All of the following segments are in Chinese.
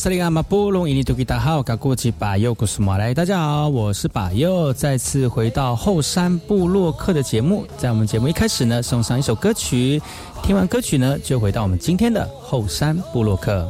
萨利阿马布隆伊尼图吉达好，嘎过去巴尤古斯马来，大家好，我是巴尤，再次回到后山部落客的节目。在我们节目一开始呢，送上一首歌曲，听完歌曲呢，就回到我们今天的后山部落客。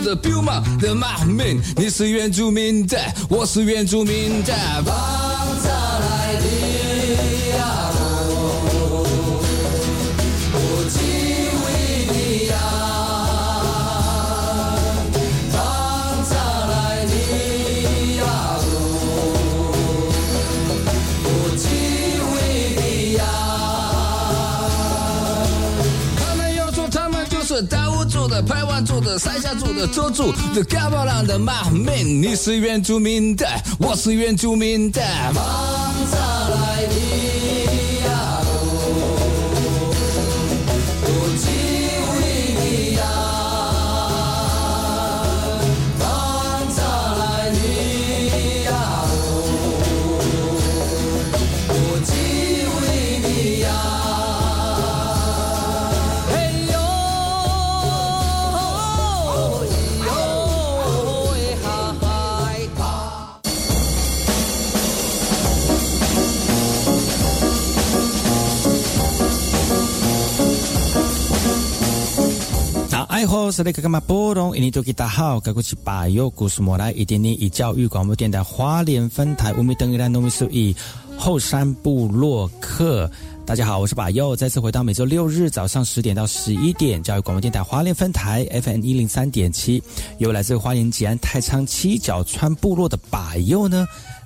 住的 b u m a 的 man，你是原住民的，我是原住民的。族的、三峡族的、周族的、嘎巴兰的、马民，你是原住民的，我是原住民的。个干嘛波动？印尼多吉大好，该过去把右故事莫来一点点以教育广播电台花莲分台乌米登伊兰农民数以后山部落客。大家好，我是把右，再次回到每周六日早上十点到十一点教育广播电台花莲分台 FM 一零三点七，由来自花莲吉安太仓七角川部落的把右呢。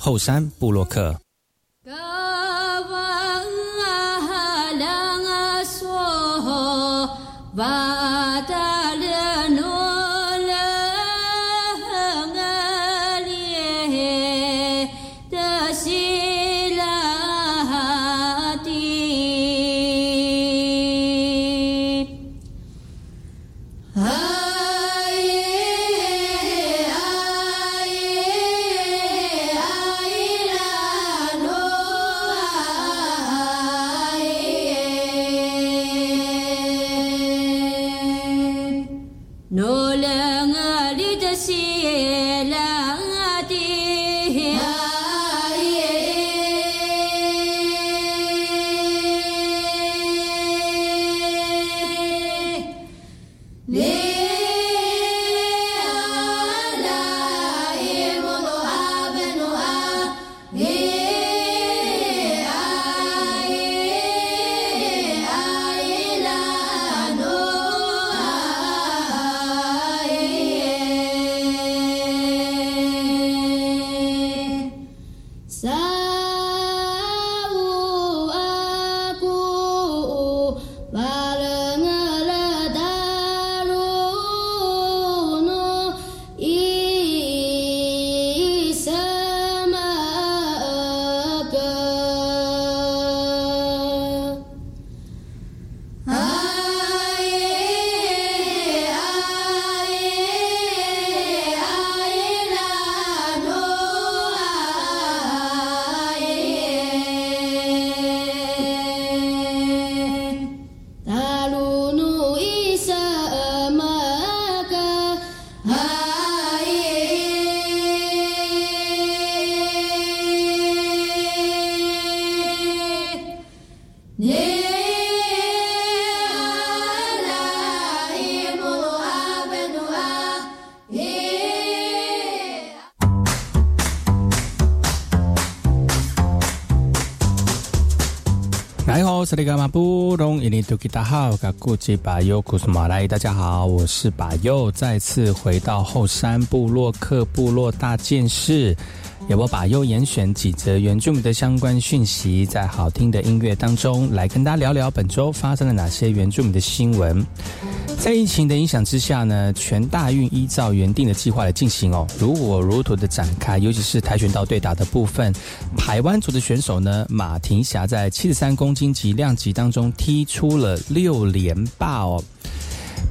后山布洛克。是那个马布隆伊尼图吉达好，噶古吉巴尤古斯马来，大家好，我是巴尤，再次回到后山部落克部落大件事，也我把优严选几则原住民的相关讯息，在好听的音乐当中来跟大家聊聊本周发生了哪些原住民的新闻。在疫情的影响之下呢，全大运依照原定的计划来进行哦，如火如荼的展开。尤其是跆拳道对打的部分，台湾族的选手呢，马婷霞在七十三公斤级量级当中踢出了六连霸哦。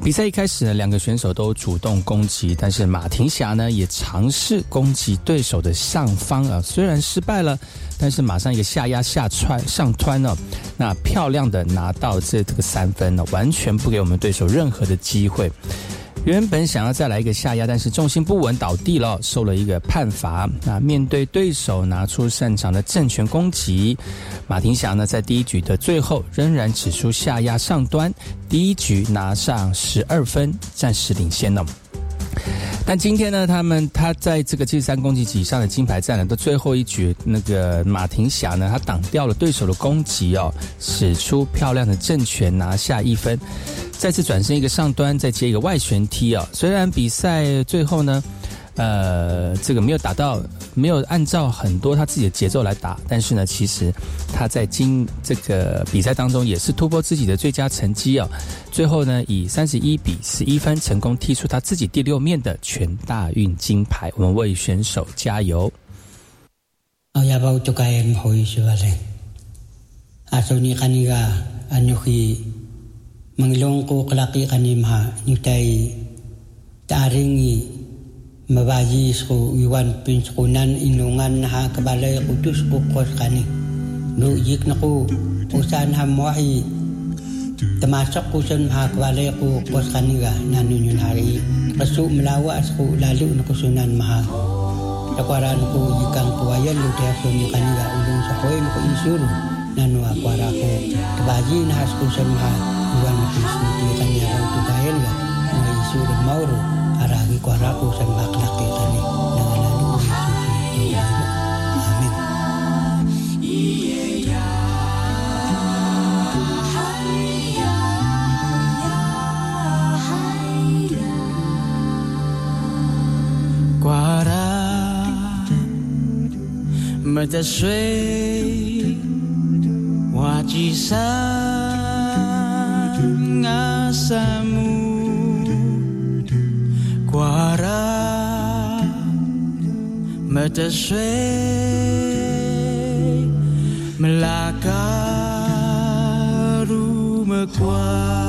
比赛一开始呢，两个选手都主动攻击，但是马婷霞呢也尝试攻击对手的上方啊，虽然失败了，但是马上一个下压下穿上穿呢，那漂亮的拿到这这个三分呢，完全不给我们对手任何的机会。原本想要再来一个下压，但是重心不稳倒地了，受了一个判罚。那面对对手拿出擅长的正拳攻击，马廷霞呢在第一局的最后仍然指出下压上端，第一局拿上十二分，暂时领先了。但今天呢，他们他在这个七十三公斤级以上的金牌战呢，的最后一局，那个马廷霞呢，他挡掉了对手的攻击哦，使出漂亮的正拳拿下一分，再次转身一个上端，再接一个外旋踢哦。虽然比赛最后呢。呃，这个没有打到，没有按照很多他自己的节奏来打，但是呢，其实他在今这个比赛当中也是突破自己的最佳成绩哦。最后呢，以三十一比十一分成功踢出他自己第六面的全大运金牌。我们为选手加油！mabaji isku iwan pinskunan inungan ha kebalai kutus kukos kani. Nu yik naku usan hamwahi termasuk kusun ha kebalai aku kos kani ga nanunyun hari. Kesu melawa asku lalu nakusunan maha. Takwaran ku yikang kuwayan lu sun kani ga ulung sakoy nanua insuru nanu akwara ku kebaji nahas kusun ha iwan kusun kani ga ututayan ga Yesus mauru marami ko harap usan maklak kita ni nangalan ni Amin Mata sui 花儿没得水，没拉嘎路没瓜。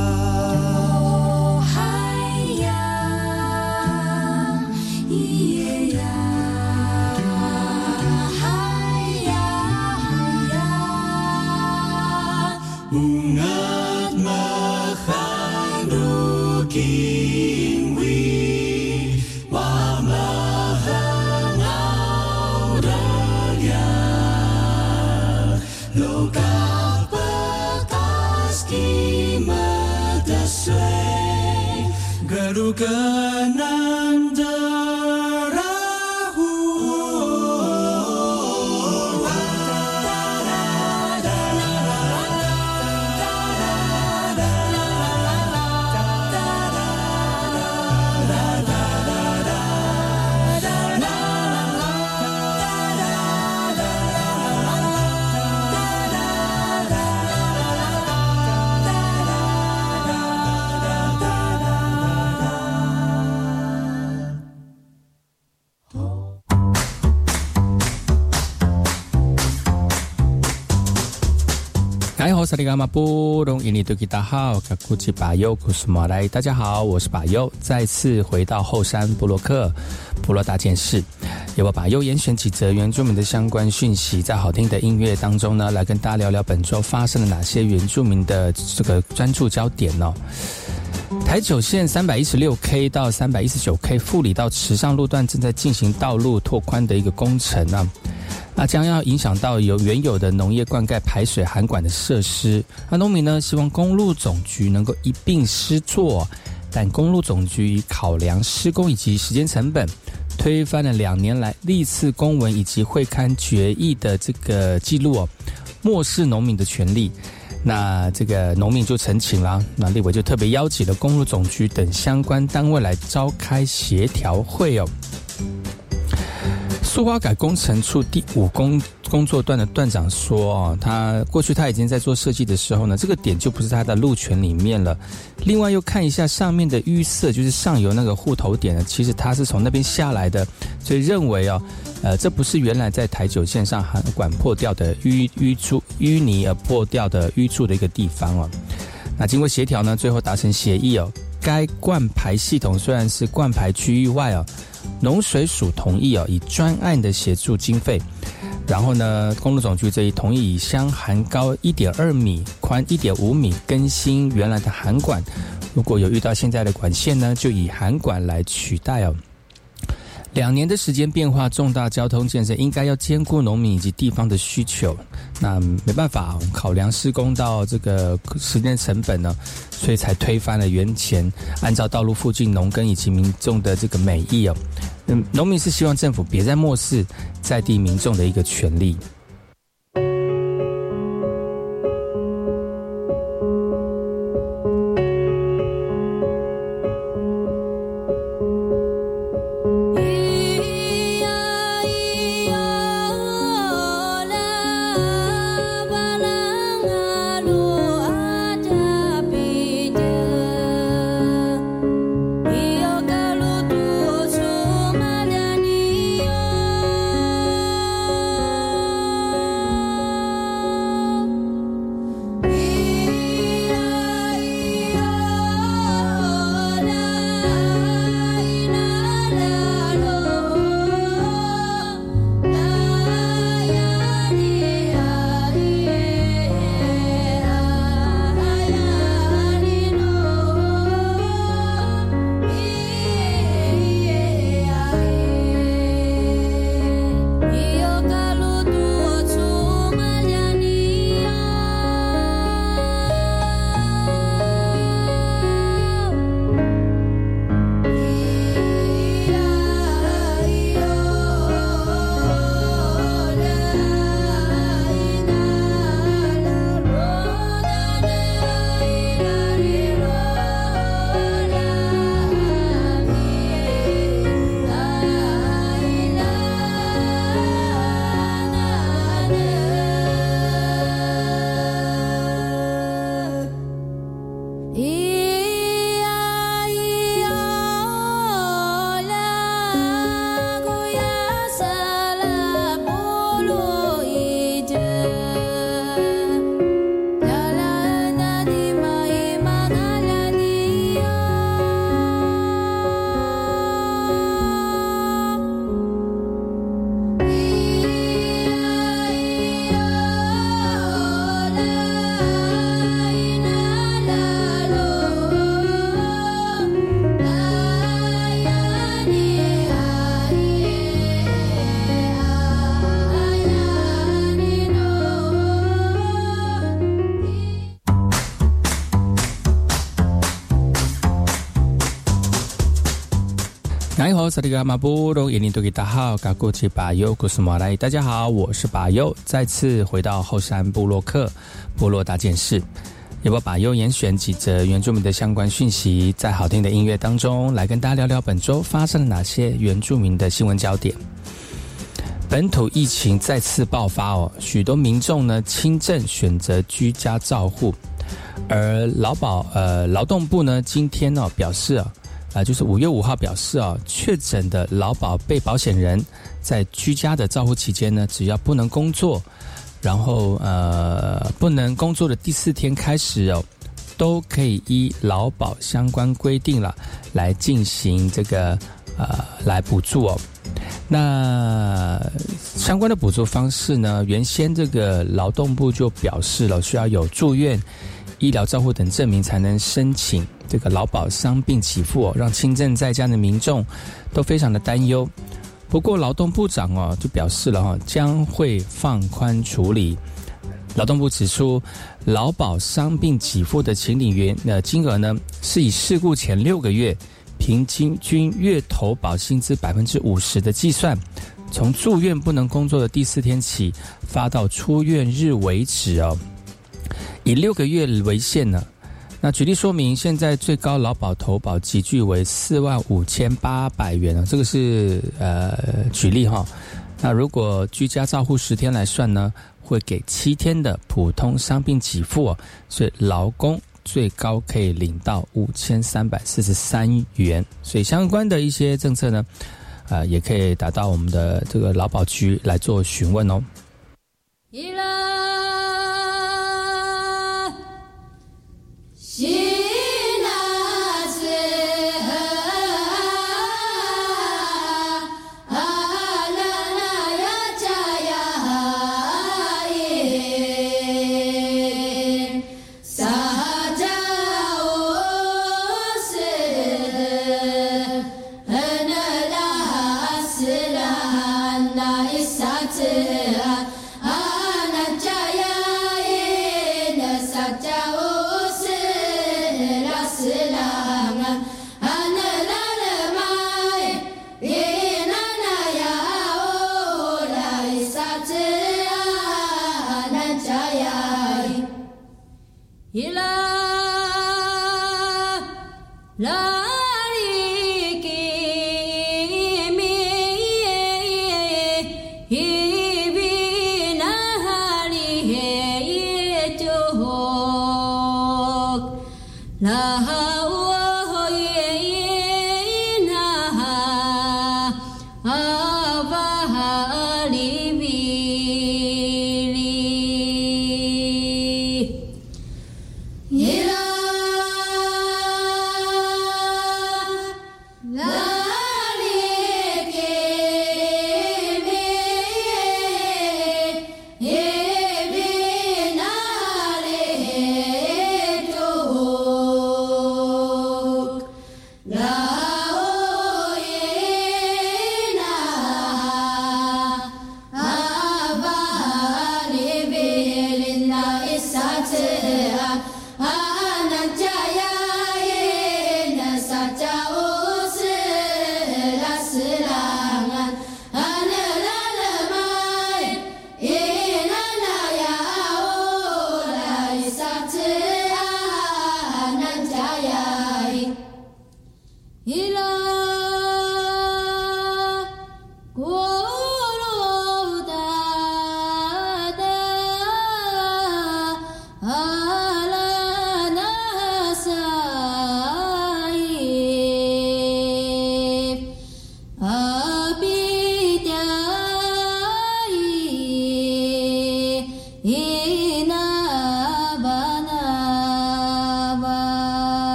如歌呢萨利伽马布隆伊尼杜吉达好，卡古吉巴尤古斯马来，大家好，我是巴尤，再次回到后山布洛克部落大件事，由我巴尤严选几则原住民的相关讯息，在好听的音乐当中呢，来跟大家聊聊本周发生了哪些原住民的这个专注焦点哦。台九线三百一十六 K 到三百一十九 K 富里到池上路段正在进行道路拓宽的一个工程啊。那将要影响到有原有的农业灌溉排水涵管的设施。那农民呢，希望公路总局能够一并施作，但公路总局考量施工以及时间成本，推翻了两年来历次公文以及会刊决议的这个记录，漠视农民的权利。那这个农民就澄清了，那立委就特别邀请了公路总局等相关单位来召开协调会哦。苏花改工程处第五工工作段的段长说：“哦，他过去他已经在做设计的时候呢，这个点就不是他的路权里面了。另外又看一下上面的淤塞，就是上游那个护头点呢，其实他是从那边下来的，所以认为哦，呃，这不是原来在台九线上涵管破掉的淤淤出淤泥而破掉的淤处的一个地方哦。那经过协调呢，最后达成协议哦，该灌排系统虽然是灌排区域外哦。”农水署同意哦，以专案的协助经费，然后呢，公路总局这一同意以箱涵高一点二米、宽一点五米更新原来的涵管，如果有遇到现在的管线呢，就以涵管来取代哦。两年的时间变化重大，交通建设应该要兼顾农民以及地方的需求。那没办法，考量施工到这个时间成本呢，所以才推翻了原前按照道路附近农耕以及民众的这个美意哦。嗯，农民是希望政府别再漠视在地民众的一个权利。萨利格马布隆耶尼多吉大号嘎古奇巴尤古斯马来，大家好，我是巴尤，再次回到后山部落克部落大件事，也把巴尤严选几则原住民的相关讯息，在好听的音乐当中来跟大家聊聊本周发生了哪些原住民的新闻焦点。本土疫情再次爆发哦，许多民众呢轻症选择居家照护，而劳保呃劳动部呢今天呢表示啊。啊，就是五月五号表示啊，确诊的劳保被保险人在居家的照护期间呢，只要不能工作，然后呃不能工作的第四天开始哦，都可以依劳保相关规定了来进行这个呃来补助哦。那相关的补助方式呢，原先这个劳动部就表示了，需要有住院、医疗照护等证明才能申请。这个劳保伤病给付，让轻症在家的民众都非常的担忧。不过劳动部长哦就表示了哈，将会放宽处理。劳动部指出，劳保伤病给付的请领员呃金额呢，是以事故前六个月平均均月投保薪资百分之五十的计算，从住院不能工作的第四天起发到出院日为止哦。以六个月为限呢。那举例说明，现在最高劳保投保集聚为四万五千八百元啊，这个是呃举例哈。那如果居家照护十天来算呢，会给七天的普通伤病给付，所以劳工最高可以领到五千三百四十三元。所以相关的一些政策呢，呃，也可以打到我们的这个劳保局来做询问哦。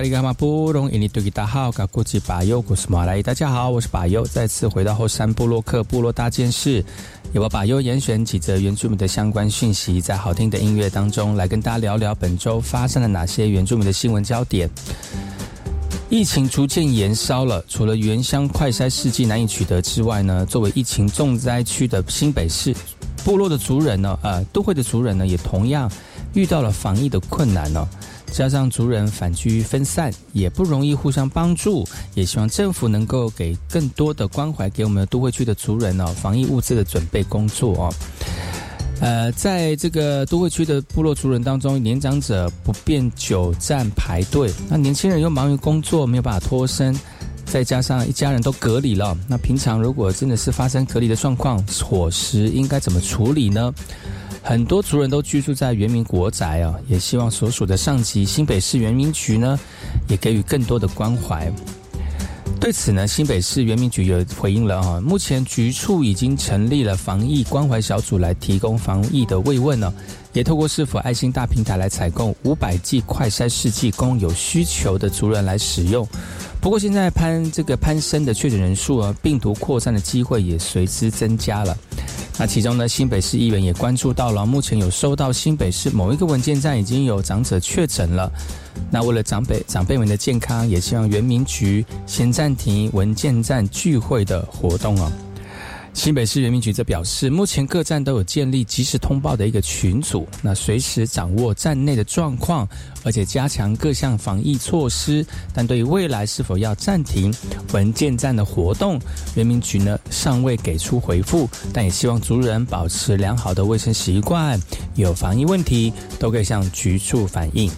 萨利伽马布隆伊尼多吉达好，嘎古吉巴尤古斯马来，大家好，我是巴尤，再次回到后山部落克部落大件事，由我巴尤严选几则原住民的相关讯息，在好听的音乐当中来跟大家聊聊本周发生了哪些原住民的新闻焦点。疫情逐渐延烧了，除了原乡快筛试剂难以取得之外呢，作为疫情重灾区的新北市部落的族人呢，呃，都会的族人呢，也同样遇到了防疫的困难呢。加上族人反居分散，也不容易互相帮助。也希望政府能够给更多的关怀给我们都会区的族人哦，防疫物资的准备工作哦。呃，在这个都会区的部落族人当中，年长者不便久站排队，那年轻人又忙于工作，没有办法脱身，再加上一家人都隔离了，那平常如果真的是发生隔离的状况，伙食应该怎么处理呢？很多族人都居住在原民国宅啊，也希望所属的上级新北市原民局呢，也给予更多的关怀。对此呢，新北市原民局有回应了啊，目前局处已经成立了防疫关怀小组来提供防疫的慰问呢，也透过是否爱心大平台来采购五百剂快筛试剂，供有需求的族人来使用。不过现在攀这个攀升的确诊人数啊，病毒扩散的机会也随之增加了。那其中呢，新北市议员也关注到了，目前有收到新北市某一个文件站已经有长者确诊了。那为了长辈长辈们的健康，也希望园民局先暂停文件站聚会的活动哦。新北市原民局则表示，目前各站都有建立即时通报的一个群组，那随时掌握站内的状况，而且加强各项防疫措施。但对于未来是否要暂停文件站的活动，原民局呢尚未给出回复，但也希望族人保持良好的卫生习惯，有防疫问题都可以向局处反映。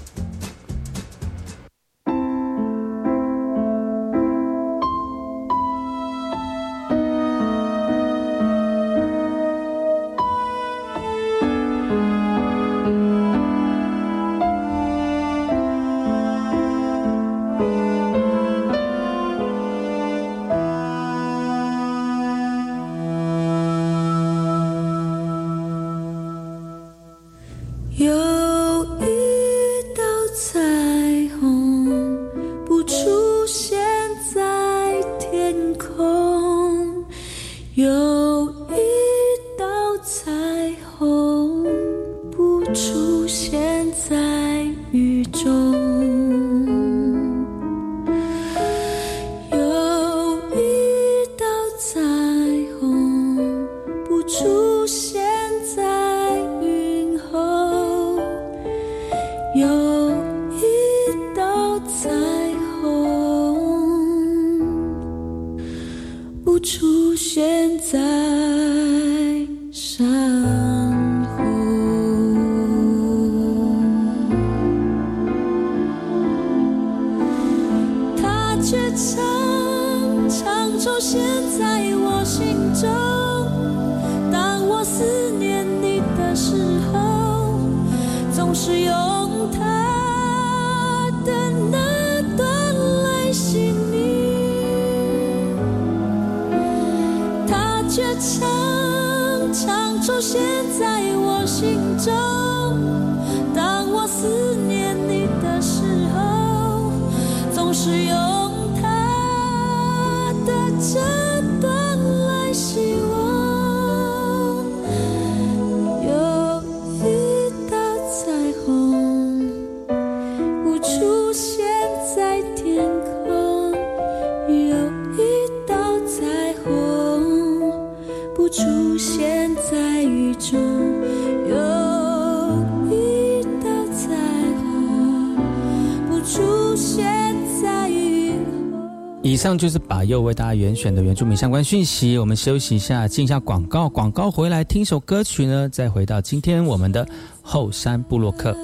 就是把又为大家选选的原住民相关讯息。我们休息一下，进一下广告。广告回来听首歌曲呢，再回到今天我们的后山部落客。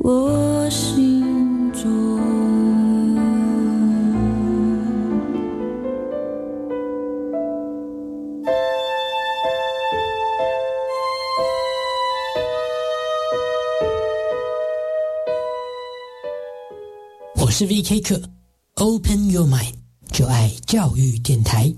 我心中。我是 V.K. 课。Open your mind，就爱教育电台。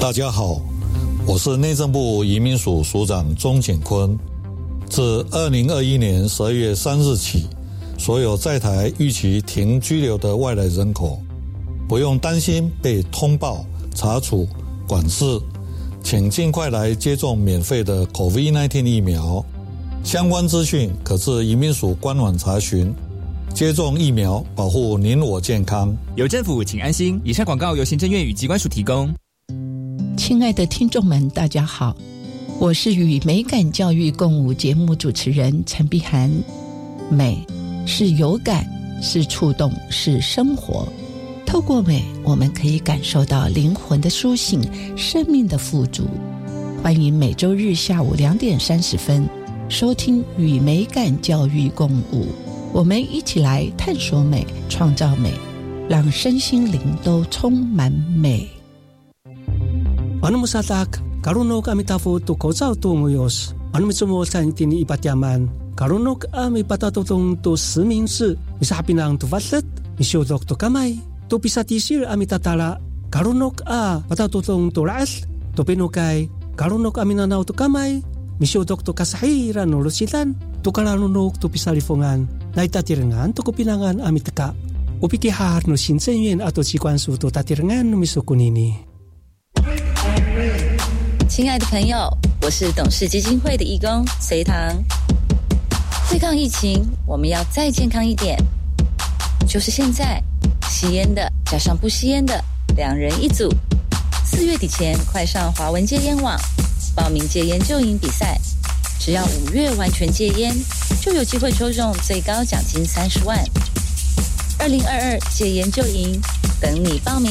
大家好，是内政部移民署署长钟景坤。自二零二一年十二月三日起，所有在台预期停居留的外来人口，不用担心被通报、查处、管制，请尽快来接种免费的 COVID-19 疫苗。相关资讯可至移民署官网查询。接种疫苗，保护您我健康。有政府，请安心。以上广告由行政院与机关署提供。亲爱的听众们，大家好，我是与美感教育共舞节目主持人陈碧涵。美是有感，是触动，是生活。透过美，我们可以感受到灵魂的苏醒，生命的富足。欢迎每周日下午两点三十分收听与美感教育共舞，我们一起来探索美，创造美，让身心灵都充满美。Ano musatak, karunok amitafo to kausau to Anu Ano mitsumo sa tini ipatyaman, karunok ami patatotong to siming si, misapinang to vatlet, misyodok to kamay, to pisatisir ami tatala. karunok a patatotong to raas, to pinukay, karunok ami nanao to kamay, misyodok to kasahira no lusitan, to karanunok to pisalifongan, na itatiringan to kupinangan ami teka. Upikihar no shinsen yun ato si to tatiringan no misukunini. 亲爱的朋友，我是董事基金会的义工隋唐。对抗疫情，我们要再健康一点，就是现在，吸烟的加上不吸烟的，两人一组。四月底前，快上华文戒烟网。报名戒烟救营比赛，只要五月完全戒烟，就有机会抽中最高奖金三十万。二零二二戒烟救营，等你报名。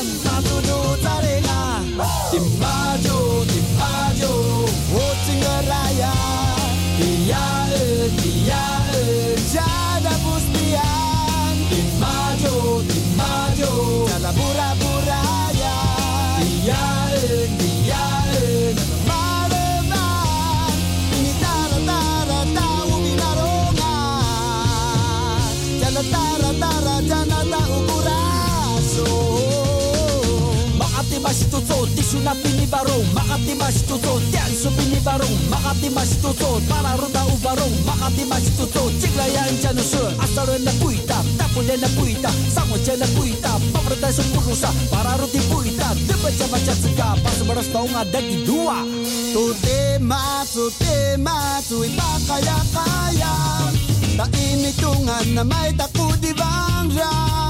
Come suna pini barong Makati mas tuto Tian su pini barong Makati mas tuto Para ronda u barong Makati mas tuto Cikla ya enca nusun Asal na puita Tapule na puita Sango ce na puita Pemerintah sepurusa Para ruti puita Dibaca-baca sega Pas baras tau ngadaki dua Tute mas, te matsu Ibakaya kaya Tak ini tungan Namai takut di bangrang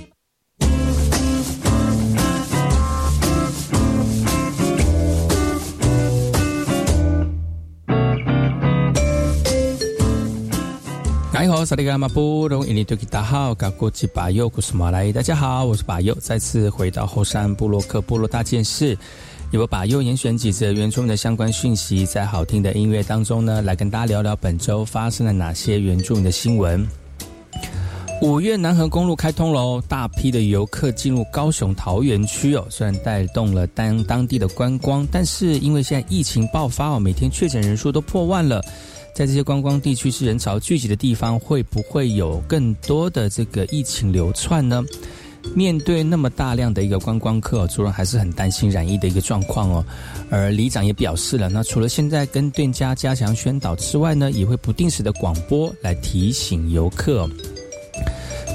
你好，萨利格马布隆伊尼多吉达好，嘎古吉巴尤古斯马来，大家好，我是巴尤，再次回到后山布洛克部落大件事，由我巴尤严选几则原住民的相关讯息，在好听的音乐当中呢，来跟大家聊聊本周发生了哪些原住民的新闻。五月南横公路开通喽，大批的游客进入高雄桃园区哦，虽然带动了当当地的观光，但是因为现在疫情爆发哦，每天确诊人数都破万了。在这些观光地区是人潮聚集的地方，会不会有更多的这个疫情流窜呢？面对那么大量的一个观光客，主人还是很担心染疫的一个状况哦。而里长也表示了，那除了现在跟店家加强宣导之外呢，也会不定时的广播来提醒游客。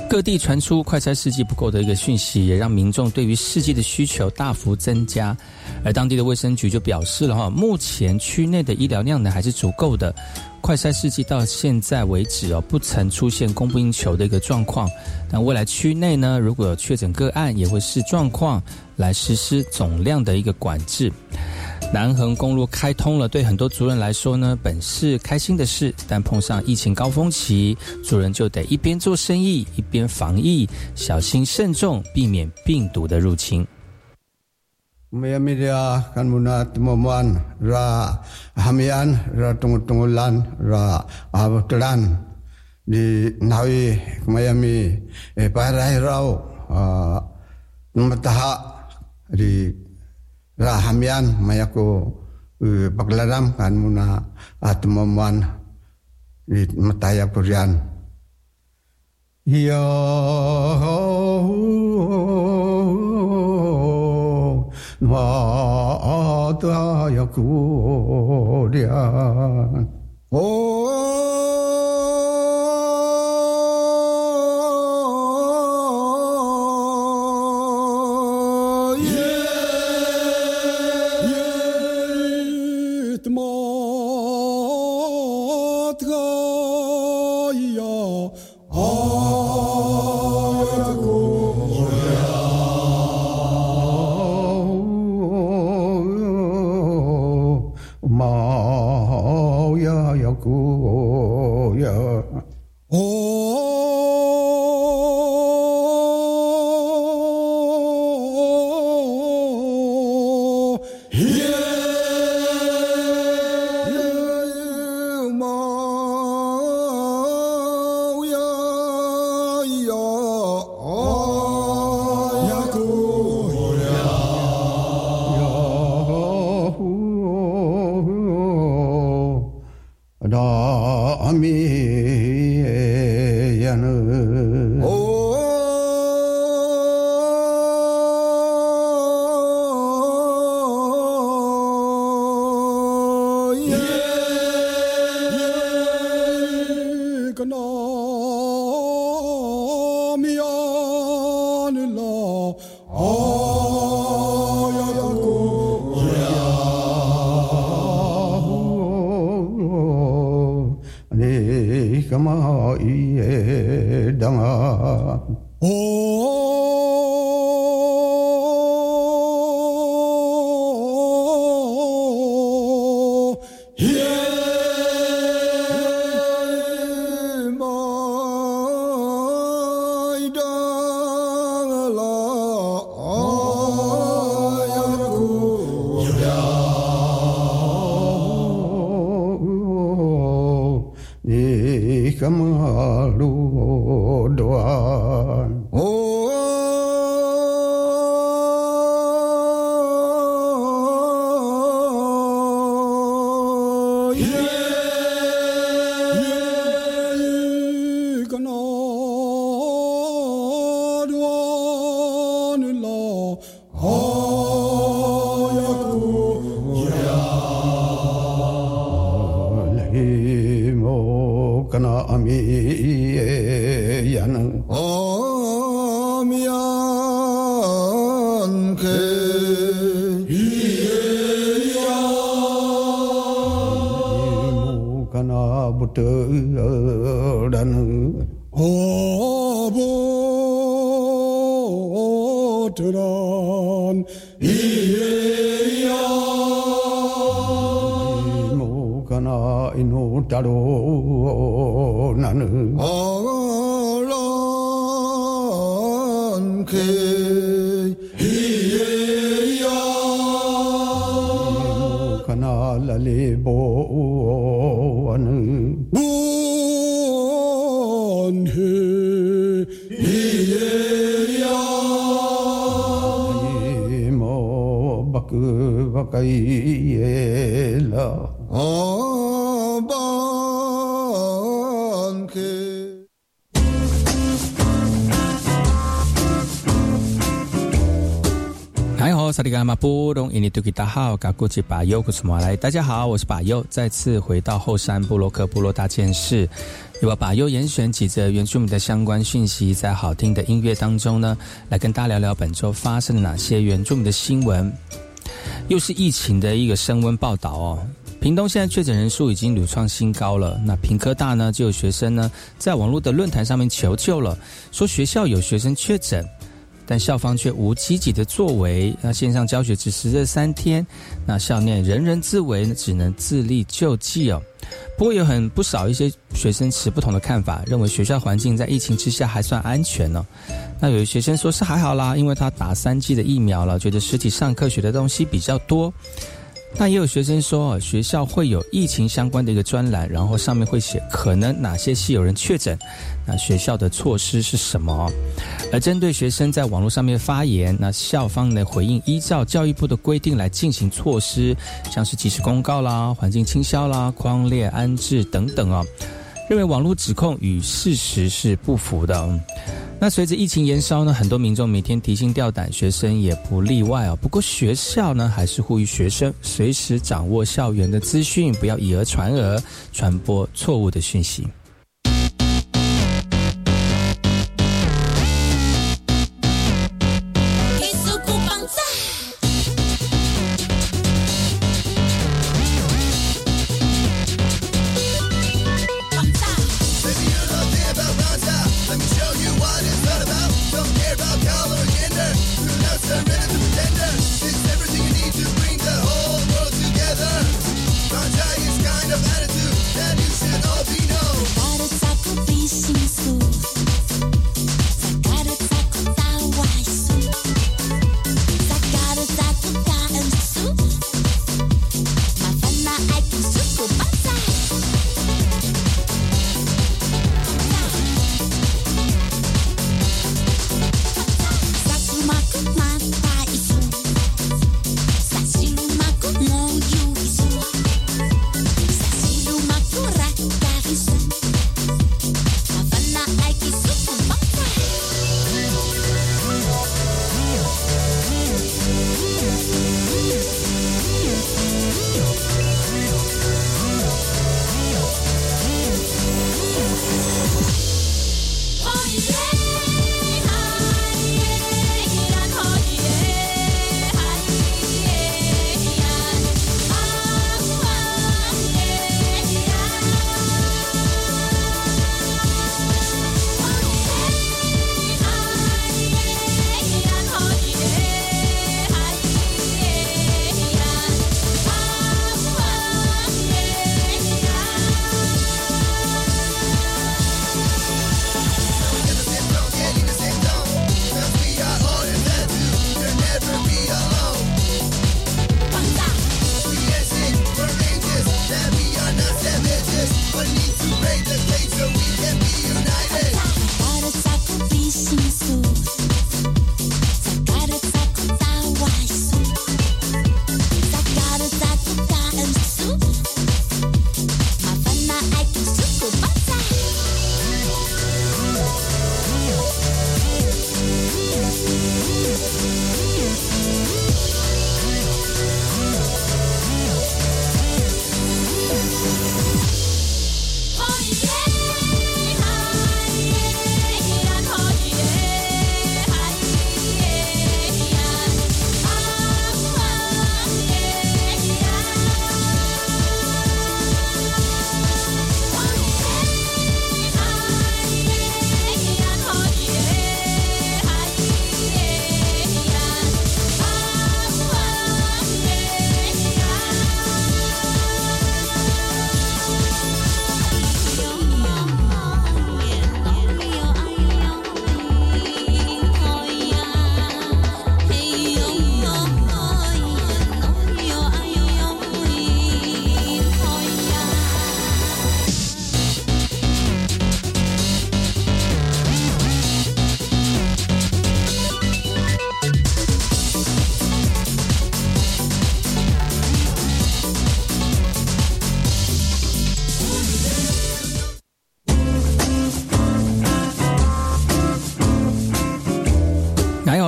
各地传出快筛试剂不够的一个讯息，也让民众对于试剂的需求大幅增加。而当地的卫生局就表示了哈，目前区内的医疗量呢还是足够的。快筛试剂到现在为止哦，不曾出现供不应求的一个状况。但未来区内呢，如果有确诊个案，也会视状况来实施总量的一个管制。南横公路开通了，对很多族人来说呢，本是开心的事，但碰上疫情高峰期，族人就得一边做生意，一边防疫，小心慎重，避免病毒的入侵。Maya media kan muna tumuan ra hamian ra tungutungulan ra abutlan di nawi kumayami e parai rau numataha di ra hamian mayako paglaram kan muna atumuan di mataya kurian. Yo わあ、あたや。お 당아 大家好，我是巴尤，再次回到后山部落克部落大件事，我把优严选几则原住民的相关讯息，在好听的音乐当中呢，来跟大家聊聊本周发生了哪些原住民的新闻。又是疫情的一个升温报道哦，屏东现在确诊人数已经屡创新高了。那屏科大呢，就有学生呢在网络的论坛上面求救了，说学校有学生确诊，但校方却无积极的作为。那线上教学只持这三天，那校内人人自危，只能自力救济哦。不过有很不少一些学生持不同的看法，认为学校环境在疫情之下还算安全呢。那有的学生说是还好啦，因为他打三剂的疫苗了，觉得实体上课学的东西比较多。那也有学生说，学校会有疫情相关的一个专栏，然后上面会写可能哪些系有人确诊，那学校的措施是什么？而针对学生在网络上面发言，那校方呢回应依照教育部的规定来进行措施，像是及时公告啦、环境清消啦、框列安置等等啊，认为网络指控与事实是不符的。那随着疫情延烧呢，很多民众每天提心吊胆，学生也不例外哦。不过学校呢，还是呼吁学生随时掌握校园的资讯，不要以讹传讹，传播错误的讯息。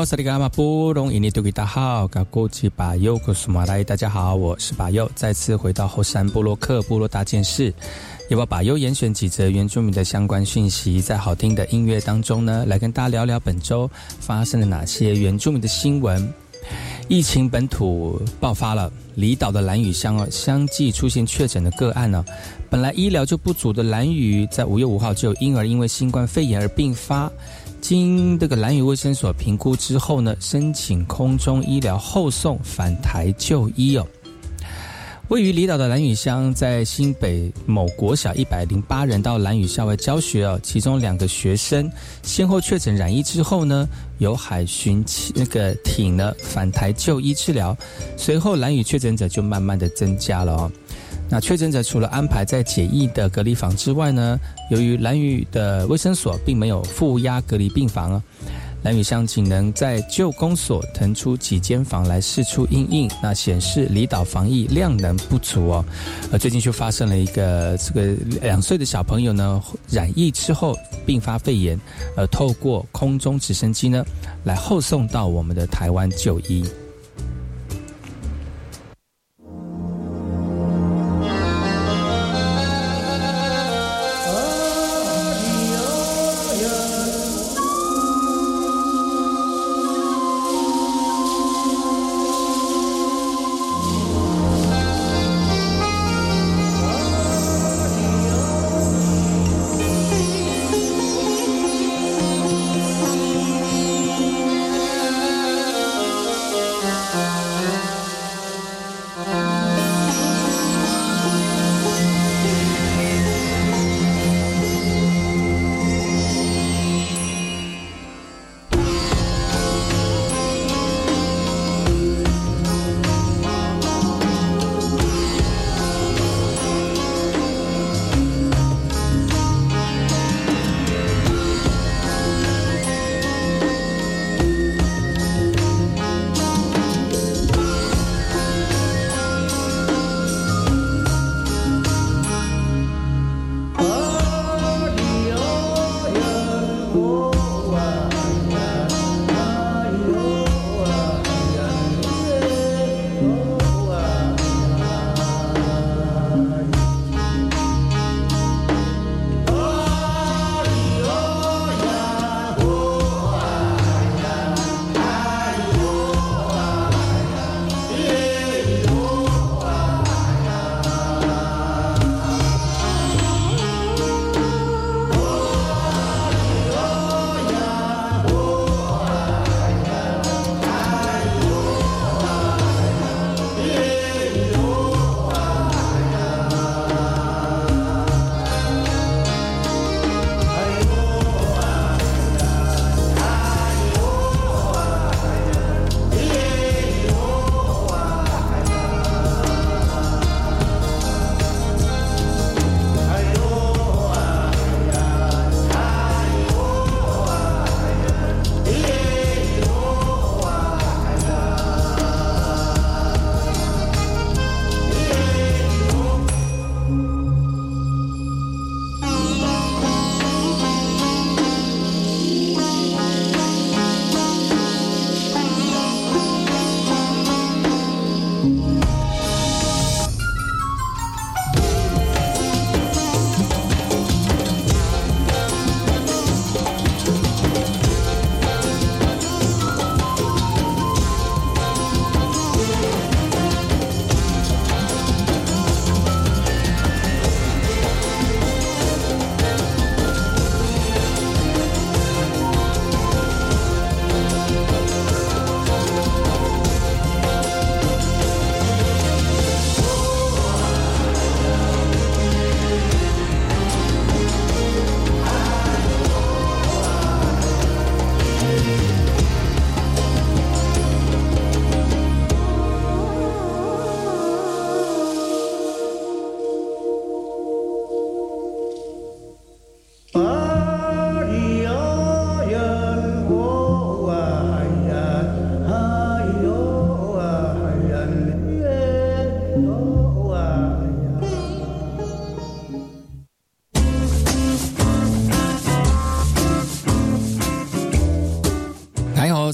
萨利伽马布隆伊尼多吉大好，嘎古吉巴尤古苏马来，大家好，我是巴尤，再次回到后山部落克部落大件事，要把巴尤严选几则原住民的相关讯息，在好听的音乐当中呢，来跟大家聊聊本周发生了哪些原住民的新闻。疫情本土爆发了，离岛的蓝屿乡啊，相继出现确诊的个案呢。本来医疗就不足的蓝屿，在五月五号就有婴儿因为新冠肺炎而病发，经这个兰屿卫生所评估之后呢，申请空中医疗后送返台就医哦。位于离岛的兰屿乡，在新北某国小一百零八人到兰屿校外教学哦，其中两个学生先后确诊染疫之后呢，由海巡那个艇呢返台就医治疗，随后兰屿确诊者就慢慢的增加了哦。那确诊者除了安排在简易的隔离房之外呢，由于兰屿的卫生所并没有负压隔离病房啊。蓝屿乡仅能在旧公所腾出几间房来试出阴影，那显示离岛防疫量能不足哦。而最近就发生了一个这个两岁的小朋友呢染疫之后并发肺炎，而透过空中直升机呢来后送到我们的台湾就医。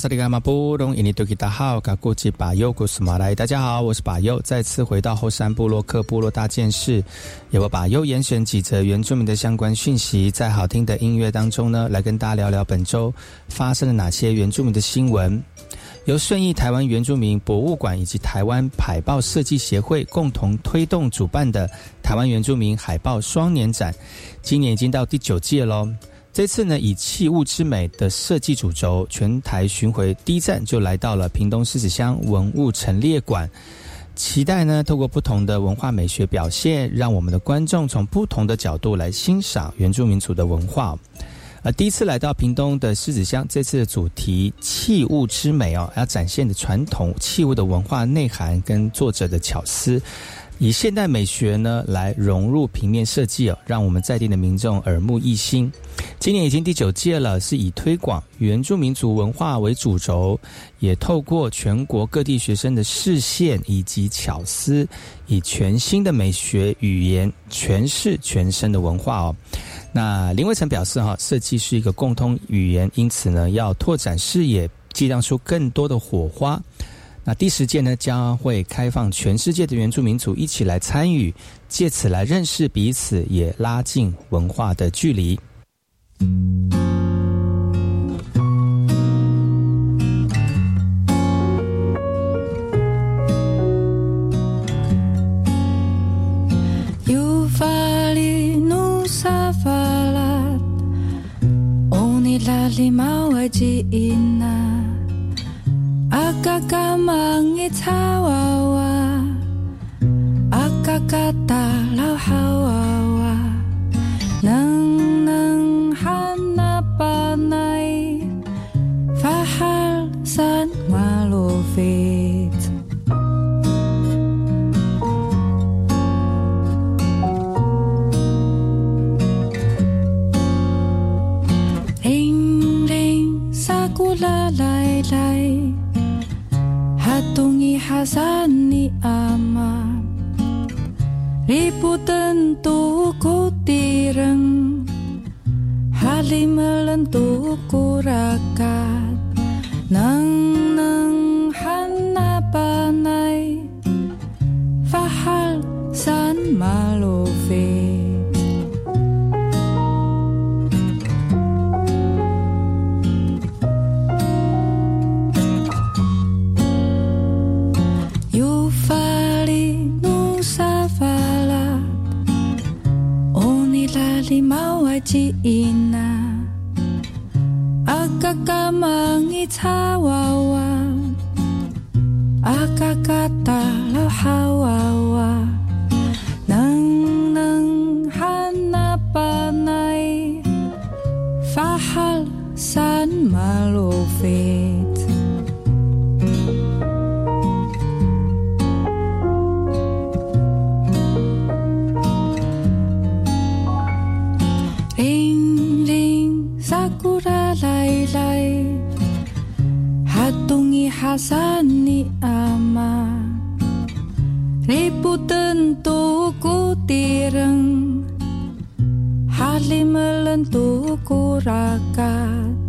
萨利伽马布隆伊尼多吉达好，嘎古吉巴尤古斯马来，大家好，我是巴尤，再次回到后山部落克部落大件事，由我巴尤严选几则原住民的相关讯息，在好听的音乐当中呢，来跟大家聊聊本周发生了哪些原住民的新闻。由顺义台湾原住民博物馆以及台湾海报设计协会共同推动主办的台湾原住民海报双年展，今年已经到第九届喽。这次呢，以器物之美的设计主轴，全台巡回第一站就来到了屏东狮子乡文物陈列馆。期待呢，透过不同的文化美学表现，让我们的观众从不同的角度来欣赏原住民族的文化。而第一次来到屏东的狮子乡，这次的主题“器物之美”哦，要展现的传统器物的文化内涵跟作者的巧思。以现代美学呢来融入平面设计哦，让我们在地的民众耳目一新。今年已经第九届了，是以推广原住民族文化为主轴，也透过全国各地学生的视线以及巧思，以全新的美学语言诠释全身的文化哦。那林伟成表示哈，设计是一个共通语言，因此呢要拓展视野，激荡出更多的火花。那第十届呢，将会开放全世界的原住民族一起来参与，借此来认识彼此，也拉近文化的距离。Kaka mangi tawawa, akakata lau hawawa Diputen tuku tireng Halimelentuku rakat. Nang 擦娃娃，阿嘎嘎哒老哈娃娃，能能喊那巴奈，发哈山马路飞。来来。Ni ama. Ribu tentu ku tireng Hali melentu ku rakat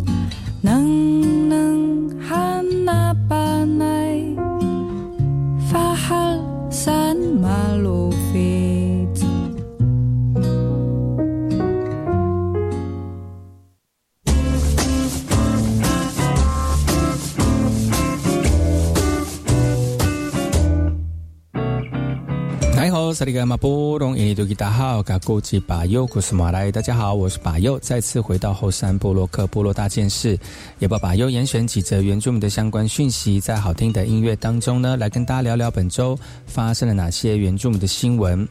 萨利格马波隆，印尼多吉达好，嘎古吉巴尤古斯马来，大家好，我是巴尤，再次回到后山部落克部落大件事，也把巴尤严选几则原住民的相关讯息，在好听的音乐当中呢，来跟大家聊聊本周发生了哪些原住民的新闻。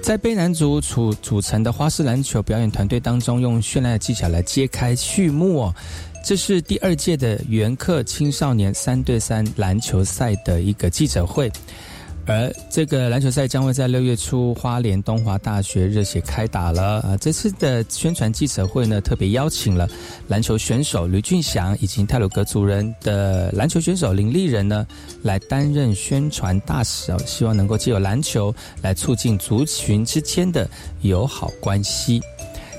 在卑南族组组成的花式篮球表演团队当中，用绚烂的技巧来揭开序幕哦。这是第二届的原客青少年三对三篮球赛的一个记者会。而这个篮球赛将会在六月初花莲东华大学热血开打了啊！这次的宣传记者会呢，特别邀请了篮球选手吕俊祥以及泰鲁格族人的篮球选手林立人呢，来担任宣传大使哦，希望能够借由篮球来促进族群之间的友好关系。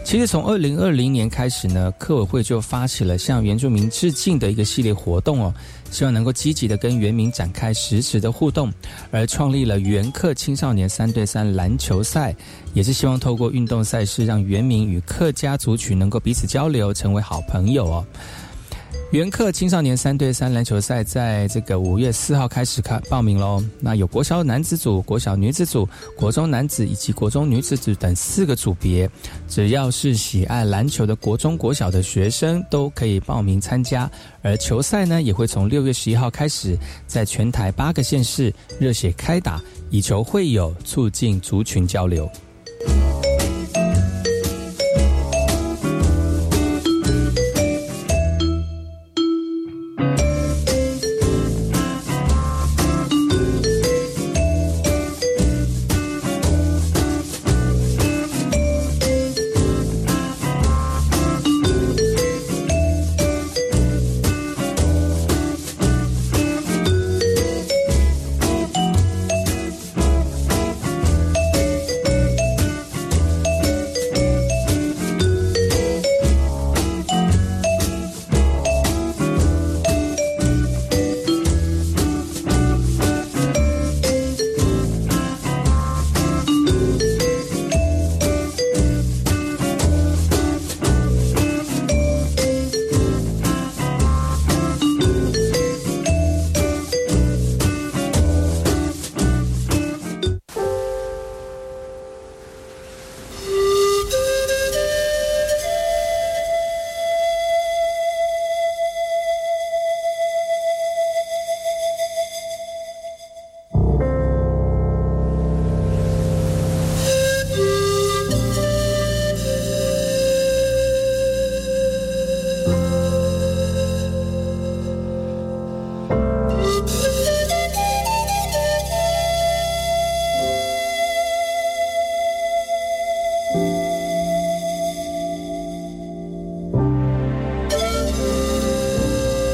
其实从二零二零年开始呢，科委会就发起了向原住民致敬的一个系列活动哦，希望能够积极的跟原民展开实时的互动，而创立了原客青少年三对三篮球赛，也是希望透过运动赛事让原民与客家族群能够彼此交流，成为好朋友哦。元客青少年三对三篮球赛在这个五月四号开始开报名喽。那有国小男子组、国小女子组、国中男子以及国中女子组等四个组别，只要是喜爱篮球的国中、国小的学生都可以报名参加。而球赛呢，也会从六月十一号开始，在全台八个县市热血开打，以球会友，促进族群交流。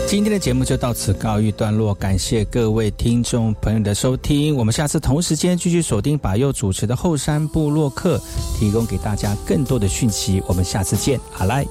今天的节目就到此告一段落，感谢各位听众朋友的收听。我们下次同时间继续锁定把右主持的后山部落客，提供给大家更多的讯息。我们下次见，好来。